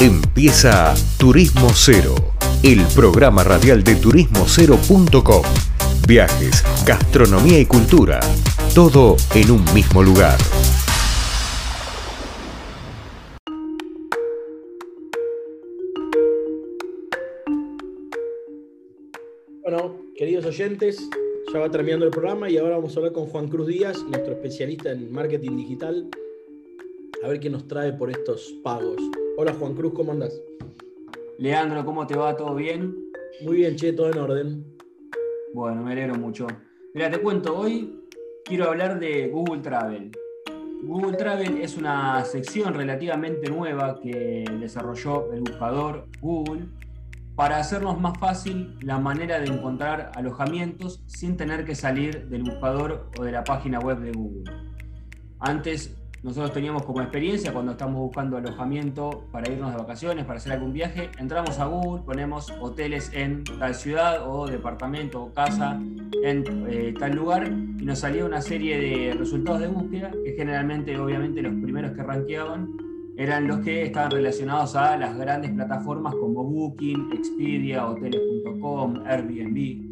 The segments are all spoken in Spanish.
Empieza Turismo Cero, el programa radial de turismocero.com. Viajes, gastronomía y cultura, todo en un mismo lugar. Bueno, queridos oyentes, ya va terminando el programa y ahora vamos a hablar con Juan Cruz Díaz, nuestro especialista en marketing digital, a ver qué nos trae por estos pagos. Hola Juan Cruz, ¿cómo andas? Leandro, ¿cómo te va? ¿Todo bien? Muy bien, che, todo en orden. Bueno, me alegro mucho. Mira, te cuento, hoy quiero hablar de Google Travel. Google Travel es una sección relativamente nueva que desarrolló el buscador Google para hacernos más fácil la manera de encontrar alojamientos sin tener que salir del buscador o de la página web de Google. Antes nosotros teníamos como experiencia cuando estamos buscando alojamiento para irnos de vacaciones, para hacer algún viaje, entramos a Google, ponemos hoteles en tal ciudad o departamento o casa en eh, tal lugar y nos salía una serie de resultados de búsqueda que generalmente, obviamente, los primeros que rankeaban eran los que estaban relacionados a las grandes plataformas como Booking, Expedia, Hoteles.com, Airbnb.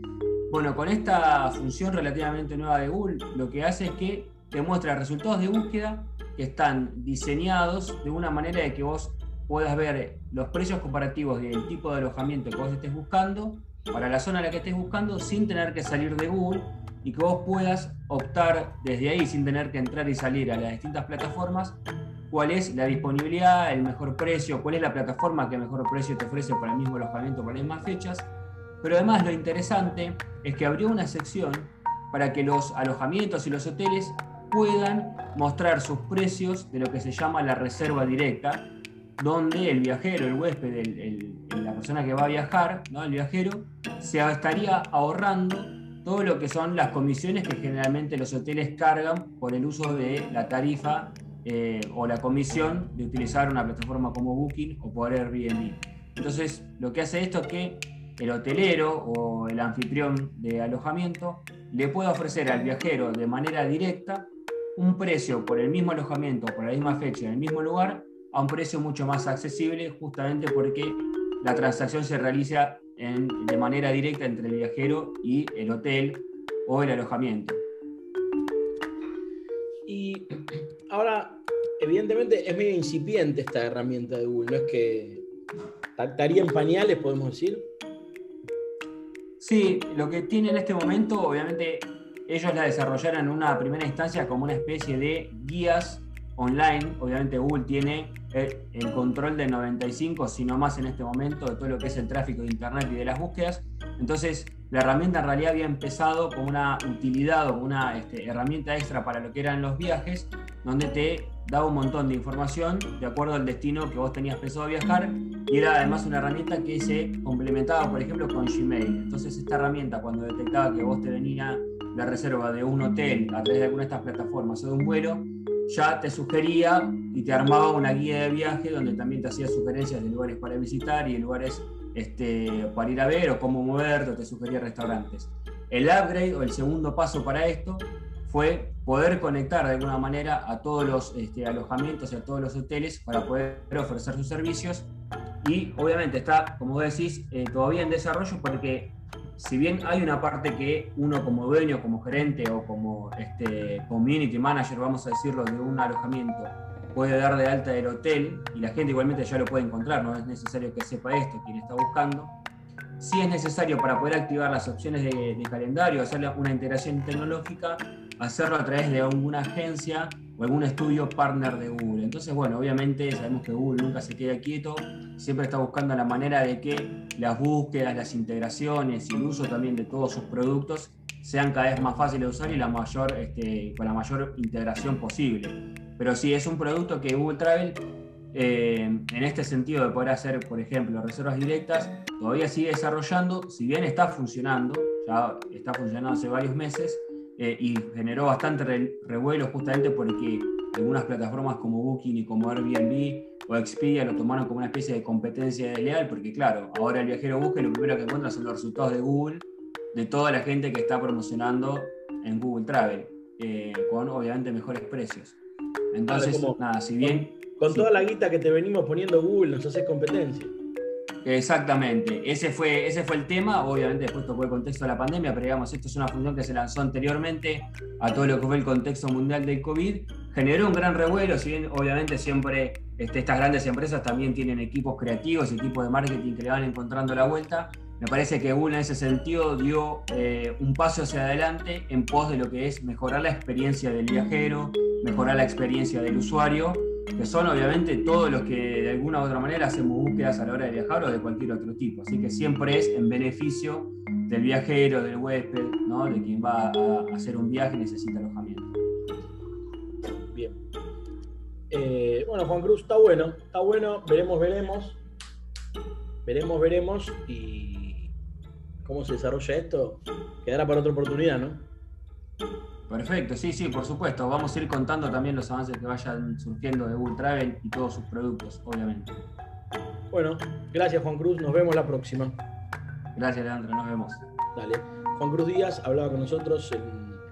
Bueno, con esta función relativamente nueva de Google, lo que hace es que te muestra resultados de búsqueda que están diseñados de una manera de que vos puedas ver los precios comparativos del tipo de alojamiento que vos estés buscando para la zona en la que estés buscando sin tener que salir de Google y que vos puedas optar desde ahí sin tener que entrar y salir a las distintas plataformas cuál es la disponibilidad, el mejor precio, cuál es la plataforma que mejor precio te ofrece para el mismo alojamiento para las mismas fechas. Pero además lo interesante es que abrió una sección para que los alojamientos y los hoteles puedan mostrar sus precios de lo que se llama la reserva directa, donde el viajero, el huésped, la persona que va a viajar, ¿no? el viajero, se estaría ahorrando todo lo que son las comisiones que generalmente los hoteles cargan por el uso de la tarifa eh, o la comisión de utilizar una plataforma como Booking o por Airbnb. Entonces, lo que hace esto es que el hotelero o el anfitrión de alojamiento le puede ofrecer al viajero de manera directa un precio por el mismo alojamiento, por la misma fecha, en el mismo lugar, a un precio mucho más accesible, justamente porque la transacción se realiza de manera directa entre el viajero y el hotel o el alojamiento. Y ahora, evidentemente, es medio incipiente esta herramienta de Google, ¿no es que estaría en pañales, podemos decir? Sí, lo que tiene en este momento, obviamente, ellos la desarrollaron en una primera instancia como una especie de guías online. Obviamente Google tiene el control del 95, si no más en este momento, de todo lo que es el tráfico de Internet y de las búsquedas. Entonces, la herramienta en realidad había empezado como una utilidad o una este, herramienta extra para lo que eran los viajes, donde te daba un montón de información de acuerdo al destino que vos tenías pensado viajar y era además una herramienta que se complementaba, por ejemplo, con Gmail. Entonces, esta herramienta, cuando detectaba que vos te venía la reserva de un hotel a través de alguna de estas plataformas o de un vuelo, ya te sugería y te armaba una guía de viaje donde también te hacía sugerencias de lugares para visitar y de lugares este, para ir a ver o cómo moverte, o te sugería restaurantes. El upgrade o el segundo paso para esto fue poder conectar de alguna manera a todos los este, alojamientos y a todos los hoteles para poder ofrecer sus servicios. Y obviamente está, como decís, eh, todavía en desarrollo porque si bien hay una parte que uno como dueño, como gerente o como este, community manager, vamos a decirlo, de un alojamiento, puede dar de alta del hotel y la gente igualmente ya lo puede encontrar, no es necesario que sepa esto quien está buscando. Si es necesario para poder activar las opciones de, calendario, hacer una integración tecnológica, hacerlo a través de alguna agencia o algún estudio partner de Google. Entonces, bueno, obviamente sabemos que Google nunca se queda quieto, siempre está buscando la manera de que las búsquedas, las integraciones y el uso también de todos sus productos sean cada vez más fáciles de usar y la mayor, este, con la mayor integración posible. Pero sí, es un producto que Google Travel, eh, en este sentido de poder hacer, por ejemplo, reservas directas, todavía sigue desarrollando, si bien está funcionando, ya está funcionando hace varios meses, eh, y generó bastante revuelo justamente porque algunas plataformas como Booking y como Airbnb o Expedia lo tomaron como una especie de competencia desleal, porque claro, ahora el viajero busca y lo primero que encuentra son los resultados de Google de toda la gente que está promocionando en Google Travel, eh, con obviamente mejores precios. Entonces, nada, si bien con toda la guita que te venimos poniendo Google, nos haces competencia. Exactamente, ese fue, ese fue el tema, obviamente después tocó el contexto de la pandemia, pero digamos, esto es una función que se lanzó anteriormente a todo lo que fue el contexto mundial del COVID, generó un gran revuelo, si bien obviamente siempre este, estas grandes empresas también tienen equipos creativos, equipos de marketing que le van encontrando la vuelta, me parece que Google en ese sentido dio eh, un paso hacia adelante en pos de lo que es mejorar la experiencia del viajero, mejorar la experiencia del usuario, que son obviamente todos los que de alguna u otra manera hacemos búsquedas a la hora de viajar o de cualquier otro tipo. Así que siempre es en beneficio del viajero, del huésped, ¿no? de quien va a hacer un viaje y necesita alojamiento. Bien. Eh, bueno, Juan Cruz, está bueno, está bueno, veremos, veremos. Veremos, veremos y cómo se desarrolla esto, quedará para otra oportunidad, ¿no? Perfecto, sí, sí, por supuesto. Vamos a ir contando también los avances que vayan surgiendo de Google Travel y todos sus productos, obviamente. Bueno, gracias Juan Cruz, nos vemos la próxima. Gracias, Leandro, nos vemos. Dale. Juan Cruz Díaz hablaba con nosotros,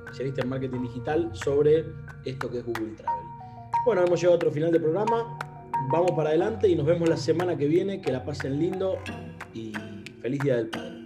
especialista en marketing digital, sobre esto que es Google Travel. Bueno, hemos llegado a otro final del programa. Vamos para adelante y nos vemos la semana que viene. Que la pasen lindo y feliz Día del Padre.